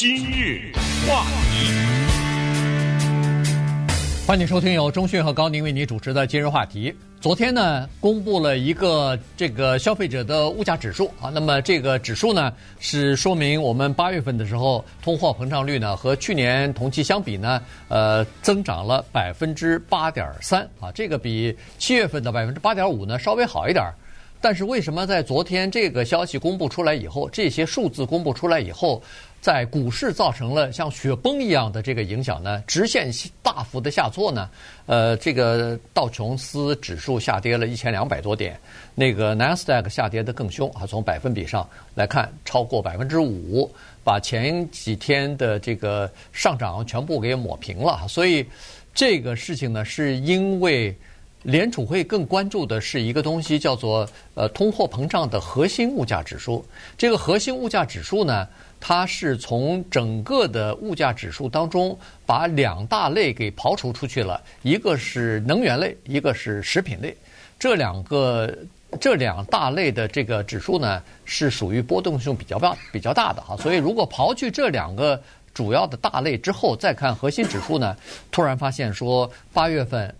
今日话题，欢迎收听由中讯和高宁为你主持的今日话题。昨天呢，公布了一个这个消费者的物价指数啊，那么这个指数呢，是说明我们八月份的时候通货膨胀率呢和去年同期相比呢，呃，增长了百分之八点三啊，这个比七月份的百分之八点五呢稍微好一点。但是为什么在昨天这个消息公布出来以后，这些数字公布出来以后，在股市造成了像雪崩一样的这个影响呢？直线大幅的下挫呢？呃，这个道琼斯指数下跌了一千两百多点，那个纳斯达克下跌得更凶啊！从百分比上来看，超过百分之五，把前几天的这个上涨全部给抹平了。所以这个事情呢，是因为。联储会更关注的是一个东西，叫做呃通货膨胀的核心物价指数。这个核心物价指数呢，它是从整个的物价指数当中把两大类给刨除出去了，一个是能源类，一个是食品类。这两个这两大类的这个指数呢，是属于波动性比较大比较大的哈。所以如果刨去这两个主要的大类之后，再看核心指数呢，突然发现说八月份。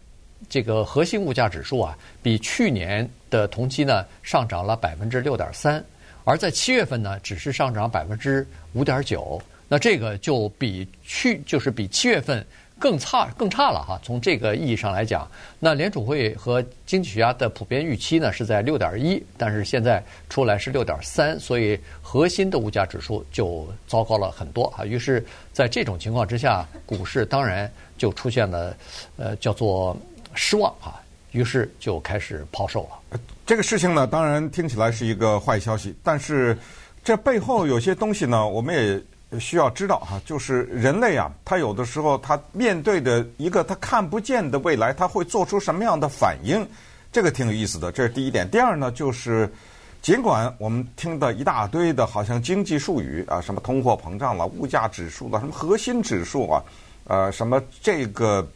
这个核心物价指数啊，比去年的同期呢上涨了百分之六点三，而在七月份呢，只是上涨百分之五点九。那这个就比去就是比七月份更差更差了哈。从这个意义上来讲，那联储会和经济学家的普遍预期呢是在六点一，但是现在出来是六点三，所以核心的物价指数就糟糕了很多啊。于是，在这种情况之下，股市当然就出现了呃叫做。失望啊，于是就开始抛售了。这个事情呢，当然听起来是一个坏消息，但是这背后有些东西呢，我们也需要知道哈。就是人类啊，他有的时候他面对的一个他看不见的未来，他会做出什么样的反应？这个挺有意思的。这是第一点。第二呢，就是尽管我们听到一大堆的好像经济术语啊，什么通货膨胀了、物价指数了、什么核心指数啊，呃，什么这个。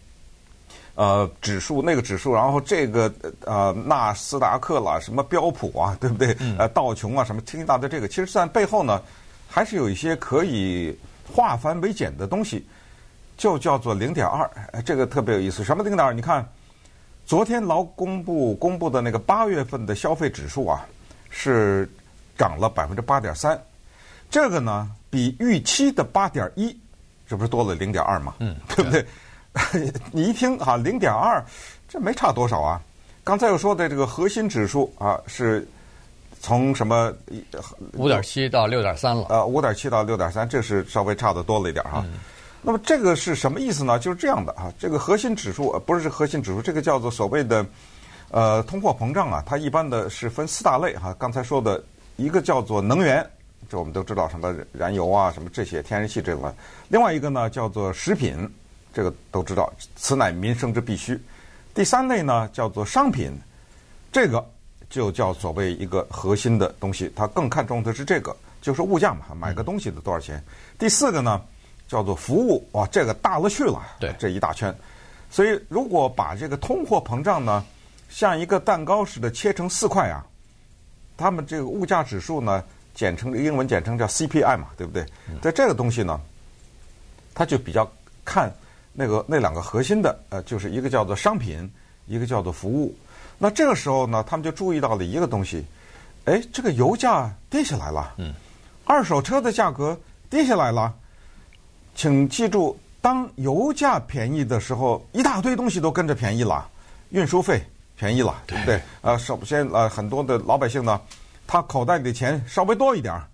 呃，指数那个指数，然后这个呃纳斯达克啦，什么标普啊，对不对？呃，道琼啊，什么听一大堆这个，其实在背后呢，还是有一些可以化繁为简的东西，就叫做零点二，这个特别有意思。什么零点二？你看，昨天劳工部公布的那个八月份的消费指数啊，是涨了百分之八点三，这个呢比预期的八点一，这不是多了零点二嘛？嗯，对不对？你一听啊，零点二，这没差多少啊。刚才又说的这个核心指数啊，是从什么五点七到六点三了？呃，五点七到六点三，这是稍微差的多了一点哈。嗯、那么这个是什么意思呢？就是这样的啊，这个核心指数不是核心指数，这个叫做所谓的呃通货膨胀啊，它一般的是分四大类哈。刚才说的一个叫做能源，这我们都知道什么燃油啊，什么这些天然气这个。另外一个呢叫做食品。这个都知道，此乃民生之必须。第三类呢，叫做商品，这个就叫所谓一个核心的东西，它更看重的是这个，就是物价嘛，买个东西的多少钱。嗯、第四个呢，叫做服务，哇，这个大了去了，对，这一大圈。所以，如果把这个通货膨胀呢，像一个蛋糕似的切成四块啊，他们这个物价指数呢，简称英文简称叫 CPI 嘛，对不对？在这个东西呢，它就比较看。那个那两个核心的，呃，就是一个叫做商品，一个叫做服务。那这个时候呢，他们就注意到了一个东西，哎，这个油价跌下来了，嗯，二手车的价格跌下来了。请记住，当油价便宜的时候，一大堆东西都跟着便宜了，运输费便宜了，对不对？呃，首先呃，很多的老百姓呢，他口袋里的钱稍微多一点儿，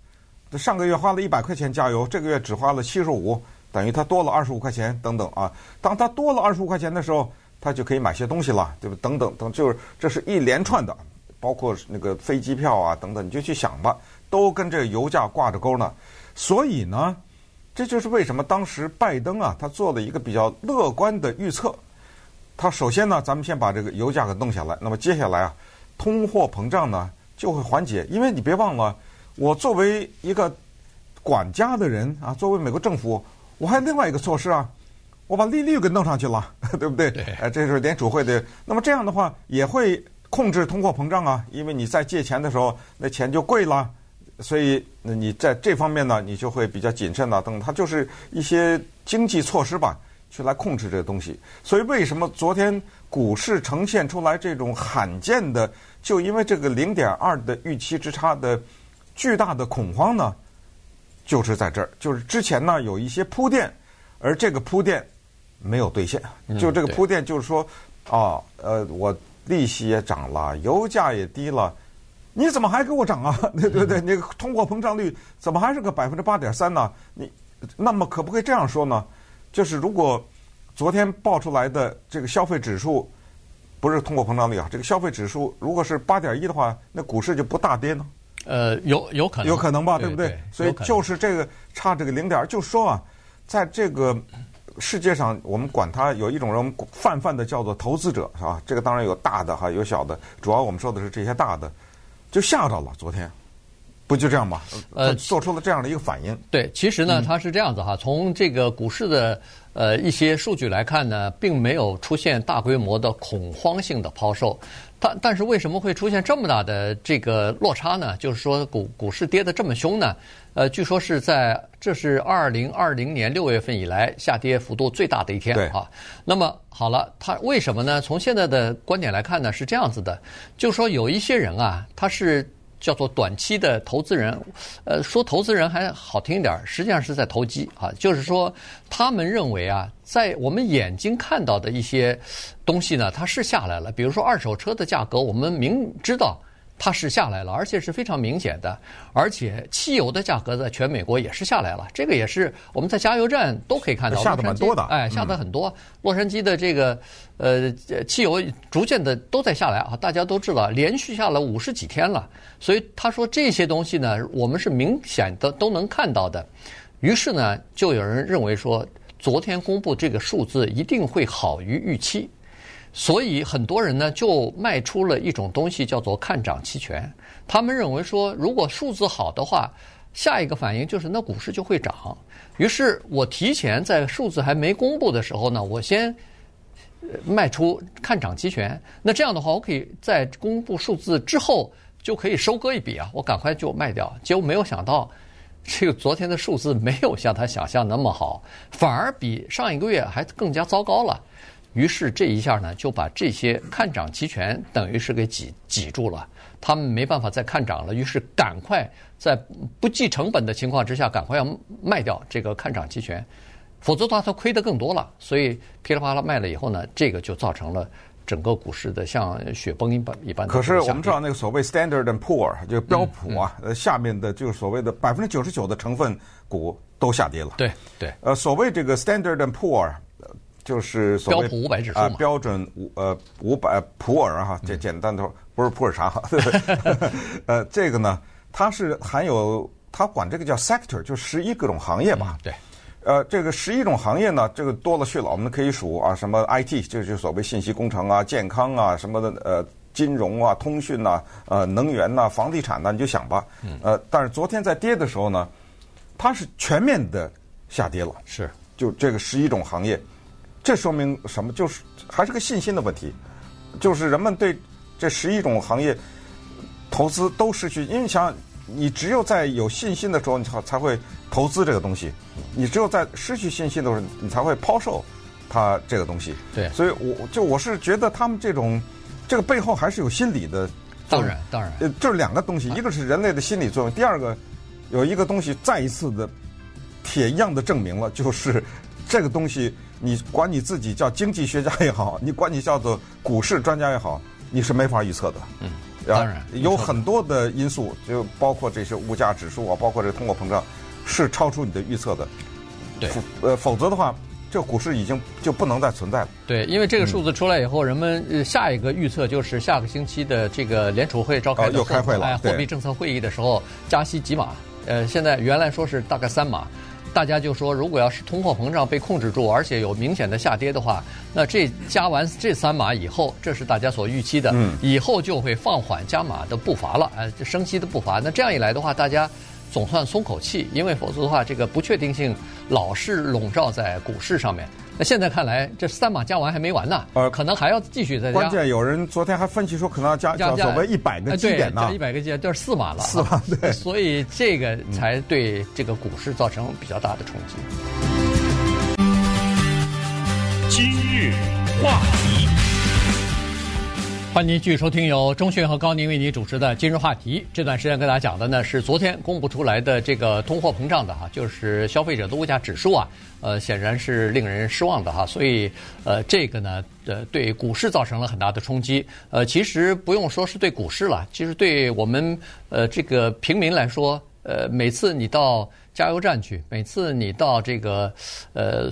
上个月花了一百块钱加油，这个月只花了七十五。等于他多了二十五块钱，等等啊！当他多了二十五块钱的时候，他就可以买些东西了，对吧？等等等，就是这是一连串的，包括那个飞机票啊等等，你就去想吧，都跟这个油价挂着钩呢。所以呢，这就是为什么当时拜登啊，他做了一个比较乐观的预测。他首先呢，咱们先把这个油价给弄下来，那么接下来啊，通货膨胀呢就会缓解，因为你别忘了，我作为一个管家的人啊，作为美国政府。我还有另外一个措施啊，我把利率给弄上去了，对不对？对。哎，这是联储会的。那么这样的话也会控制通货膨胀啊，因为你在借钱的时候，那钱就贵了，所以那你在这方面呢，你就会比较谨慎了，等它就是一些经济措施吧，去来控制这个东西。所以为什么昨天股市呈现出来这种罕见的，就因为这个零点二的预期之差的巨大的恐慌呢？就是在这儿，就是之前呢有一些铺垫，而这个铺垫没有兑现。就这个铺垫就是说，啊，呃，我利息也涨了，油价也低了。你怎么还给我涨啊？对 对对，那个通货膨胀率怎么还是个百分之八点三呢？你那么可不可以这样说呢？就是如果昨天报出来的这个消费指数不是通货膨胀率啊，这个消费指数如果是八点一的话，那股市就不大跌呢？呃，有有可能，有可能吧，对不对？所以就是这个差这个零点，就说啊，在这个世界上，我们管它有一种人泛泛的叫做投资者，是吧？这个当然有大的哈，有小的，主要我们说的是这些大的。就吓到了，昨天不就这样吗？呃，做出了这样的一个反应。对，其实呢，它是这样子哈。从这个股市的呃一些数据来看呢，并没有出现大规模的恐慌性的抛售。但但是为什么会出现这么大的这个落差呢？就是说股股市跌得这么凶呢？呃，据说是在这是二零二零年六月份以来下跌幅度最大的一天哈。那么好了，它为什么呢？从现在的观点来看呢，是这样子的，就是说有一些人啊，他是叫做短期的投资人，呃，说投资人还好听一点，实际上是在投机啊。就是说他们认为啊，在我们眼睛看到的一些东西呢，它是下来了。比如说二手车的价格，我们明知道。它是下来了，而且是非常明显的，而且汽油的价格在全美国也是下来了，这个也是我们在加油站都可以看到。下的蛮多的，哎，下的很多。洛杉矶的这个呃汽油逐渐的都在下来啊，大家都知道，连续下了五十几天了。所以他说这些东西呢，我们是明显的都能看到的。于是呢，就有人认为说，昨天公布这个数字一定会好于预期。所以很多人呢就卖出了一种东西，叫做看涨期权。他们认为说，如果数字好的话，下一个反应就是那股市就会涨。于是我提前在数字还没公布的时候呢，我先卖出看涨期权。那这样的话，我可以在公布数字之后就可以收割一笔啊，我赶快就卖掉。结果没有想到，这个昨天的数字没有像他想象那么好，反而比上一个月还更加糟糕了。于是这一下呢，就把这些看涨期权等于是给挤挤住了，他们没办法再看涨了。于是赶快在不计成本的情况之下，赶快要卖掉这个看涨期权，否则的话他亏得更多了。所以噼里啪啦卖了以后呢，这个就造成了整个股市的像雪崩一般一般的。可是我们知道那个所谓 Standard and Poor 就标普啊，呃、嗯嗯、下面的就是所谓的百分之九十九的成分股都下跌了。对对。呃，所谓这个 Standard and Poor。就是所谓标普五百指数啊，标准五呃五百普尔哈，简简单的说不是普洱茶哈，呃，这个呢，它是含有它管这个叫 sector，就十一各种行业吧。对。呃，这个十一种行业呢，这个多了去了，我们可以数啊，什么 IT 就是所谓信息工程啊、健康啊什么的，呃，金融啊、通讯呐、呃，能源呐、房地产呐，你就想吧。呃，但是昨天在跌的时候呢，它是全面的下跌了。是。就这个十一种行业。这说明什么？就是还是个信心的问题，就是人们对这十一种行业投资都失去。因为你想，你只有在有信心的时候，你才才会投资这个东西；你只有在失去信心的时候，你才会抛售它这个东西。对，所以我就我是觉得他们这种这个背后还是有心理的。当然，当然，呃，这两个东西，一个是人类的心理作用，第二个有一个东西再一次的铁一样的证明了，就是这个东西。你管你自己叫经济学家也好，你管你叫做股市专家也好，你是没法预测的。嗯，当然有很多的因素，就包括这些物价指数啊，包括这通货膨胀，是超出你的预测的。对，呃，否则的话，这股市已经就不能再存在了。对，因为这个数字出来以后，嗯、人们下一个预测就是下个星期的这个联储会召开的、哦、又开会了，货币政策会议的时候加息几码？呃，现在原来说是大概三码。大家就说，如果要是通货膨胀被控制住，而且有明显的下跌的话，那这加完 这三码以后，这是大家所预期的，以后就会放缓加码的步伐了，呃，升息的步伐。那这样一来的话，大家总算松口气，因为否则的话，这个不确定性老是笼罩在股市上面。那现在看来，这三码加完还没完呢，呃，可能还要继续再加。关键有人昨天还分析说，可能要加加所谓一百个基点呢，加一百个基点就是四码了，四码对，所以这个才对这个股市造成比较大的冲击。今日话题。欢迎您继续收听由钟迅和高宁为您主持的今日话题。这段时间跟大家讲的呢是昨天公布出来的这个通货膨胀的哈，就是消费者的物价指数啊，呃，显然是令人失望的哈。所以呃，这个呢，呃，对股市造成了很大的冲击。呃，其实不用说是对股市了，其实对我们呃这个平民来说，呃，每次你到加油站去，每次你到这个呃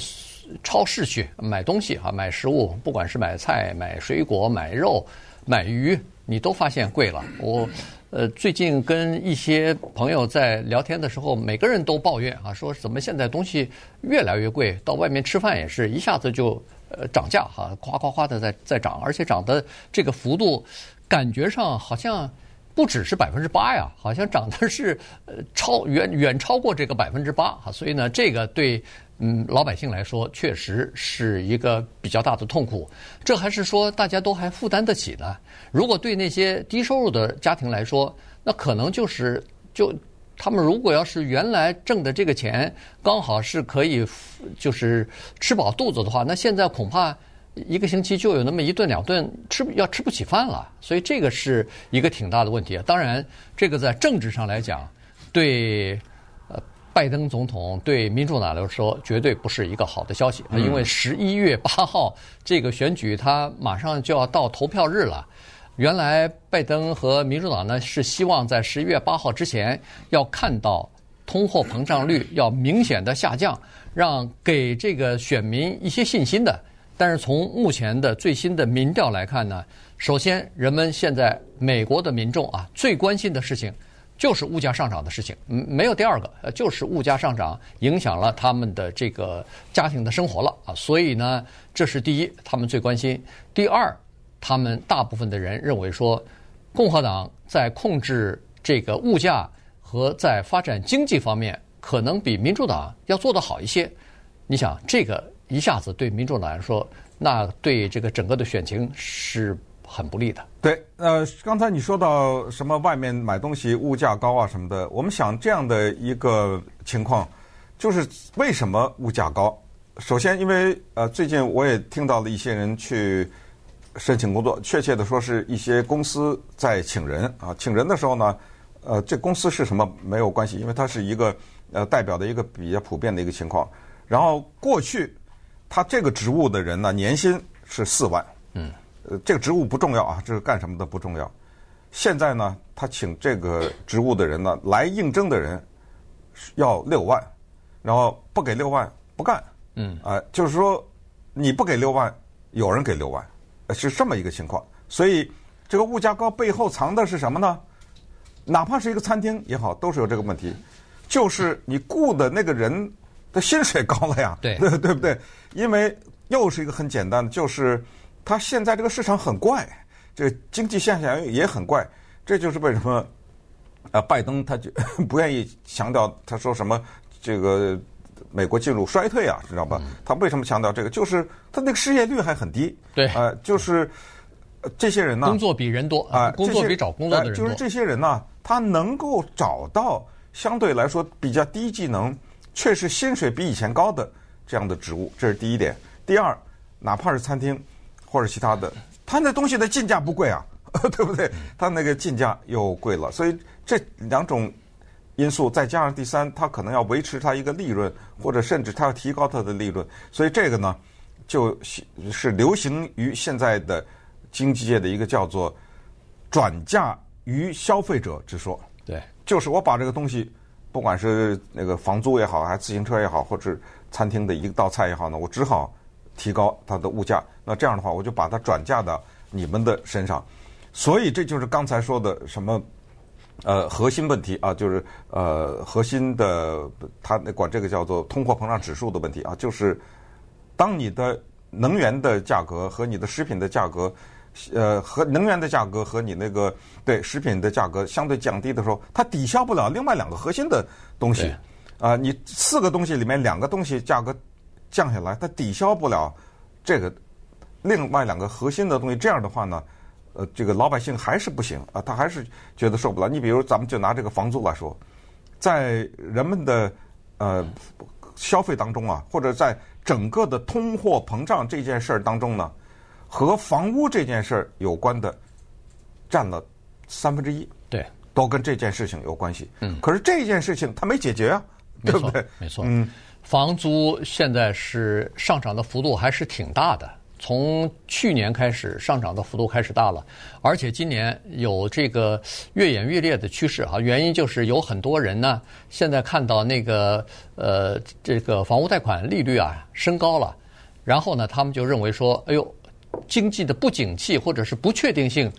超市去买东西哈，买食物，不管是买菜、买水果、买肉。买鱼，你都发现贵了。我，呃，最近跟一些朋友在聊天的时候，每个人都抱怨啊，说怎么现在东西越来越贵，到外面吃饭也是一下子就呃涨价哈，夸夸夸的在在涨，而且涨的这个幅度，感觉上好像不只是百分之八呀，好像涨的是呃超远远超过这个百分之八哈，所以呢，这个对。嗯，老百姓来说，确实是一个比较大的痛苦。这还是说大家都还负担得起呢？如果对那些低收入的家庭来说，那可能就是就他们如果要是原来挣的这个钱刚好是可以就是吃饱肚子的话，那现在恐怕一个星期就有那么一顿两顿吃要吃不起饭了。所以这个是一个挺大的问题。当然，这个在政治上来讲，对。拜登总统对民主党来说绝对不是一个好的消息，因为十一月八号这个选举他马上就要到投票日了。原来拜登和民主党呢是希望在十一月八号之前要看到通货膨胀率要明显的下降，让给这个选民一些信心的。但是从目前的最新的民调来看呢，首先人们现在美国的民众啊最关心的事情。就是物价上涨的事情，嗯，没有第二个，呃，就是物价上涨影响了他们的这个家庭的生活了啊，所以呢，这是第一，他们最关心。第二，他们大部分的人认为说，共和党在控制这个物价和在发展经济方面，可能比民主党要做得好一些。你想，这个一下子对民主党来说，那对这个整个的选情是。很不利的。对，呃，刚才你说到什么外面买东西物价高啊什么的，我们想这样的一个情况，就是为什么物价高？首先，因为呃，最近我也听到了一些人去申请工作，确切的说是一些公司在请人啊，请人的时候呢，呃，这公司是什么没有关系，因为它是一个呃代表的一个比较普遍的一个情况。然后过去他这个职务的人呢，年薪是四万，嗯。呃，这个职务不重要啊，这是干什么的不重要。现在呢，他请这个职务的人呢来应征的人要六万，然后不给六万不干。嗯，啊、呃，就是说你不给六万，有人给六万，是这么一个情况。所以这个物价高背后藏的是什么呢？哪怕是一个餐厅也好，都是有这个问题，就是你雇的那个人的薪水高了呀，对 对对不对？因为又是一个很简单的，就是。他现在这个市场很怪，这个经济现象也很怪，这就是为什么，啊，拜登他就 不愿意强调，他说什么这个美国进入衰退啊，知道吧？他为什么强调这个？就是他那个失业率还很低，对，呃，就是这些人呢，工作比人多啊，工作比找工作的人多，就是这些人呢，他能够找到相对来说比较低技能，确实薪水比以前高的这样的职务，这是第一点。第二，哪怕是餐厅。或者其他的，他那东西的进价不贵啊，对不对？他那个进价又贵了，所以这两种因素再加上第三，他可能要维持他一个利润，或者甚至他要提高他的利润，所以这个呢，就是流行于现在的经济界的一个叫做转嫁于消费者之说。对，就是我把这个东西，不管是那个房租也好，还是自行车也好，或者餐厅的一道菜也好呢，我只好。提高它的物价，那这样的话，我就把它转嫁到你们的身上，所以这就是刚才说的什么，呃，核心问题啊，就是呃，核心的，他管这个叫做通货膨胀指数的问题啊，就是当你的能源的价格和你的食品的价格，呃，和能源的价格和你那个对食品的价格相对降低的时候，它抵消不了另外两个核心的东西，啊，你四个东西里面两个东西价格。降下来，它抵消不了这个另外两个核心的东西。这样的话呢，呃，这个老百姓还是不行啊，他还是觉得受不了。你比如咱们就拿这个房租来说，在人们的呃消费当中啊，或者在整个的通货膨胀这件事儿当中呢，和房屋这件事儿有关的占了三分之一。对，都跟这件事情有关系。嗯，可是这件事情它没解决啊，对不对？没错，嗯，房租现在是上涨的幅度还是挺大的。从去年开始上涨的幅度开始大了，而且今年有这个越演越烈的趋势哈。原因就是有很多人呢，现在看到那个呃这个房屋贷款利率啊升高了，然后呢，他们就认为说，哎呦，经济的不景气或者是不确定性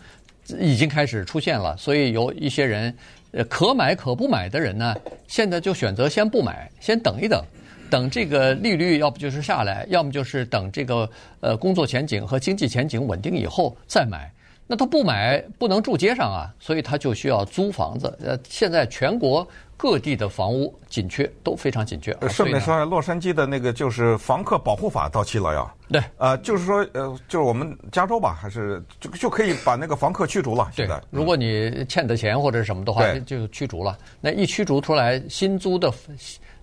已经开始出现了，所以有一些人呃可买可不买的人呢，现在就选择先不买，先等一等。等这个利率要不就是下来，要么就是等这个呃工作前景和经济前景稳定以后再买。那他不买不能住街上啊，所以他就需要租房子。呃，现在全国各地的房屋紧缺，都非常紧缺。顺便说下，洛杉矶的那个就是房客保护法到期了呀。对，呃，就是说呃，就是我们加州吧，还是就就可以把那个房客驱逐了。现在，对，如果你欠的钱或者什么的话，就驱逐了。那一驱逐出来，新租的。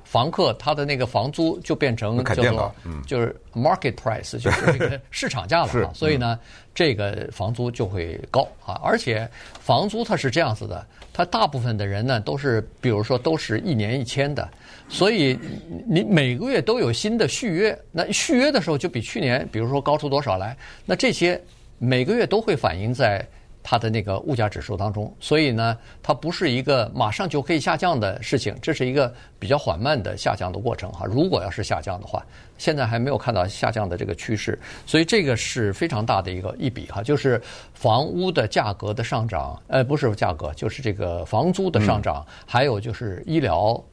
房客他的那个房租就变成叫做就是 market price，就是这个市场价了啊，所以呢，这个房租就会高啊。而且房租它是这样子的，它大部分的人呢都是，比如说都是一年一签的，所以你每个月都有新的续约，那续约的时候就比去年，比如说高出多少来，那这些每个月都会反映在。它的那个物价指数当中，所以呢，它不是一个马上就可以下降的事情，这是一个比较缓慢的下降的过程哈。如果要是下降的话，现在还没有看到下降的这个趋势，所以这个是非常大的一个一笔哈，就是房屋的价格的上涨，呃，不是价格，就是这个房租的上涨，还有就是医疗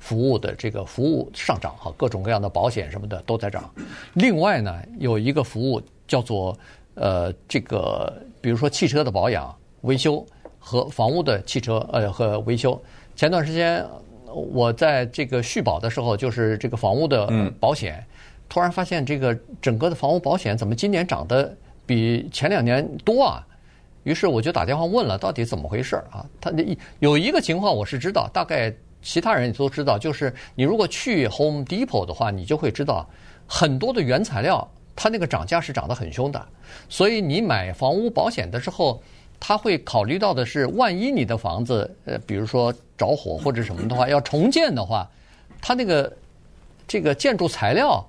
服务的这个服务上涨哈，各种各样的保险什么的都在涨。另外呢，有一个服务叫做呃这个。比如说汽车的保养、维修和房屋的汽车呃和维修。前段时间我在这个续保的时候，就是这个房屋的保险，突然发现这个整个的房屋保险怎么今年涨得比前两年多啊？于是我就打电话问了，到底怎么回事啊？他有一个情况我是知道，大概其他人也都知道，就是你如果去 Home Depot 的话，你就会知道很多的原材料。它那个涨价是涨得很凶的，所以你买房屋保险的时候，他会考虑到的是，万一你的房子呃，比如说着火或者什么的话，要重建的话，它那个这个建筑材料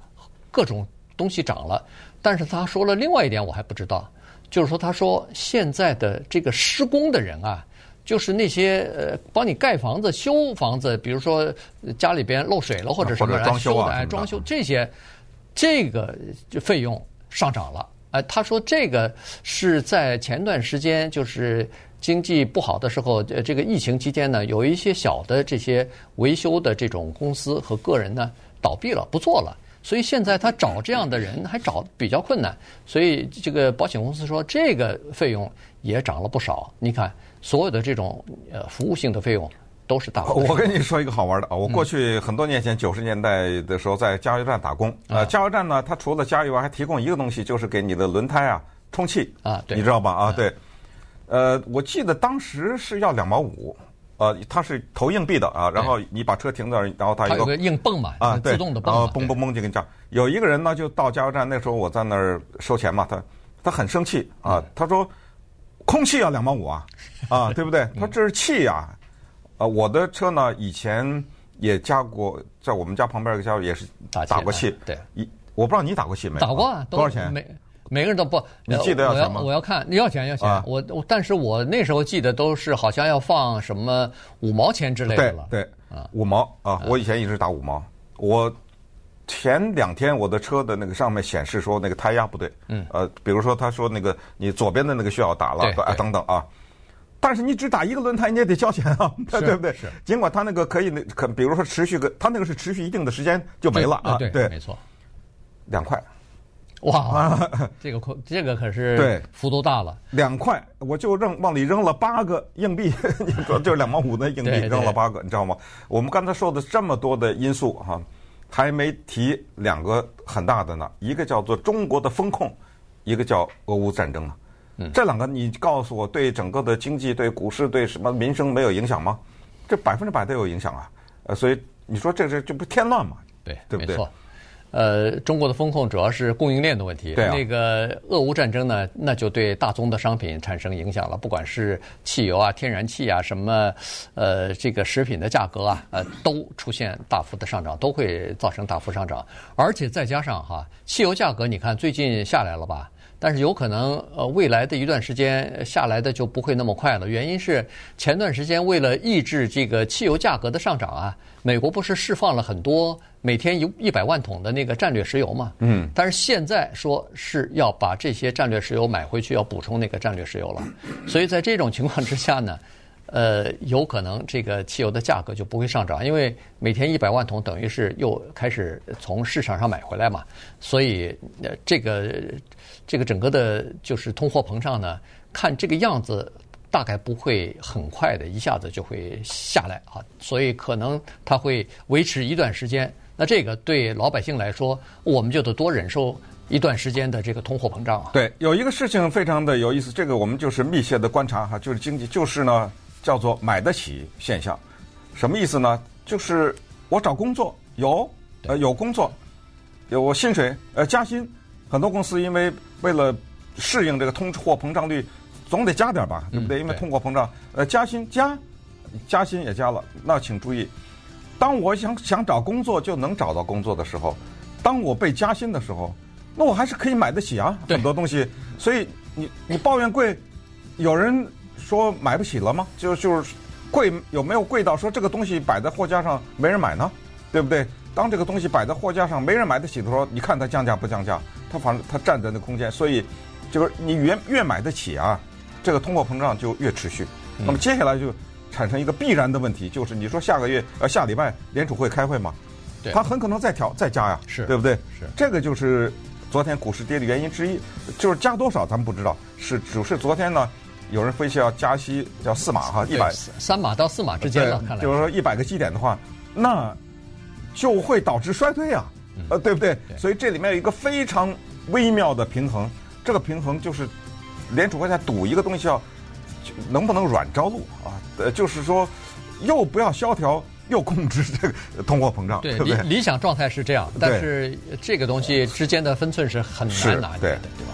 各种东西涨了。但是他说了另外一点，我还不知道，就是说他说现在的这个施工的人啊，就是那些呃帮你盖房子、修房子，比如说家里边漏水了或者什么装修的，哎，装修这些。这个费用上涨了，哎，他说这个是在前段时间，就是经济不好的时候，呃，这个疫情期间呢，有一些小的这些维修的这种公司和个人呢倒闭了，不做了，所以现在他找这样的人还找比较困难，所以这个保险公司说这个费用也涨了不少。你看，所有的这种呃服务性的费用。都是大。我跟你说一个好玩的啊，我过去很多年前九十年代的时候在加油站打工，呃，加油站呢，它除了加油还提供一个东西，就是给你的轮胎啊充气啊，对，你知道吧？啊，对，呃，我记得当时是要两毛五，呃，它是投硬币的啊，然后你把车停那儿，然后它有个硬泵嘛，啊，自动的泵，然后嘣嘣嘣就给你这样。有一个人呢，就到加油站，那时候我在那儿收钱嘛，他他很生气啊，他说空气要两毛五啊，啊，对不对？他说这是气呀。啊，我的车呢，以前也加过，在我们家旁边一个加油也是打过气。对，一我不知道你打过气没？打过啊，多少钱？每每个人都不，你记得要钱吗？我要看，要钱要钱。我我，但是我那时候记得都是好像要放什么五毛钱之类的了。对，啊，五毛啊，我以前一直打五毛。我前两天我的车的那个上面显示说那个胎压不对。嗯。呃，比如说他说那个你左边的那个需要打了，啊等等啊。但是你只打一个轮胎，你也得交钱啊，对不对？是。尽管他那个可以，那可比如说持续个，他那个是持续一定的时间就没了啊。对，没错。两块，哇，这个可这个可是对幅度大了。两块，我就扔往里扔了八个硬币，你 说就是两毛五的硬币扔了八个，你知道吗？我们刚才说的这么多的因素哈，还没提两个很大的呢，一个叫做中国的风控，一个叫俄乌战争啊。嗯，这两个你告诉我，对整个的经济、对股市、对什么民生没有影响吗？这百分之百都有影响啊。呃，所以你说这这这不添乱吗？对，对不对？没错。呃，中国的风控主要是供应链的问题。对啊。那个俄乌战争呢，那就对大宗的商品产生影响了，不管是汽油啊、天然气啊，什么呃，这个食品的价格啊，呃，都出现大幅的上涨，都会造成大幅上涨。而且再加上哈，汽油价格你看最近下来了吧？但是有可能呃，未来的一段时间下来的就不会那么快了。原因是前段时间为了抑制这个汽油价格的上涨啊，美国不是释放了很多。每天一一百万桶的那个战略石油嘛，嗯，但是现在说是要把这些战略石油买回去，要补充那个战略石油了，所以在这种情况之下呢，呃，有可能这个汽油的价格就不会上涨，因为每天一百万桶等于是又开始从市场上买回来嘛，所以呃，这个这个整个的就是通货膨胀呢，看这个样子。大概不会很快的，一下子就会下来啊，所以可能它会维持一段时间。那这个对老百姓来说，我们就得多忍受一段时间的这个通货膨胀啊。对，有一个事情非常的有意思，这个我们就是密切的观察哈，就是经济，就是呢叫做买得起现象，什么意思呢？就是我找工作有呃有工作，有我薪水呃加薪，很多公司因为为了适应这个通货膨胀率。总得加点吧，对不对？因为通货膨胀，呃，加薪加，加薪也加了。那请注意，当我想想找工作就能找到工作的时候，当我被加薪的时候，那我还是可以买得起啊，很多东西。所以你你抱怨贵，有人说买不起了吗？就就是贵有没有贵到说这个东西摆在货架上没人买呢？对不对？当这个东西摆在货架上没人买得起的时候，你看它降价不降价？它反正它占着那空间，所以就是你越越买得起啊。这个通货膨胀就越持续，那么接下来就产生一个必然的问题，就是你说下个月呃下礼拜联储会开会嘛，对，它很可能再调再加呀，是对不对？是这个就是昨天股市跌的原因之一，就是加多少咱们不知道，是只是昨天呢，有人分析要加息叫四码哈，一百三码到四码之间了，看来就是说一百个基点的话，那就会导致衰退啊，呃对不对？所以这里面有一个非常微妙的平衡，这个平衡就是。联储会在赌一个东西，要能不能软着陆啊？呃，就是说，又不要萧条，又控制这个通货膨胀，对，对不对？理理想状态是这样，但是这个东西之间的分寸是很难拿捏的，对吧？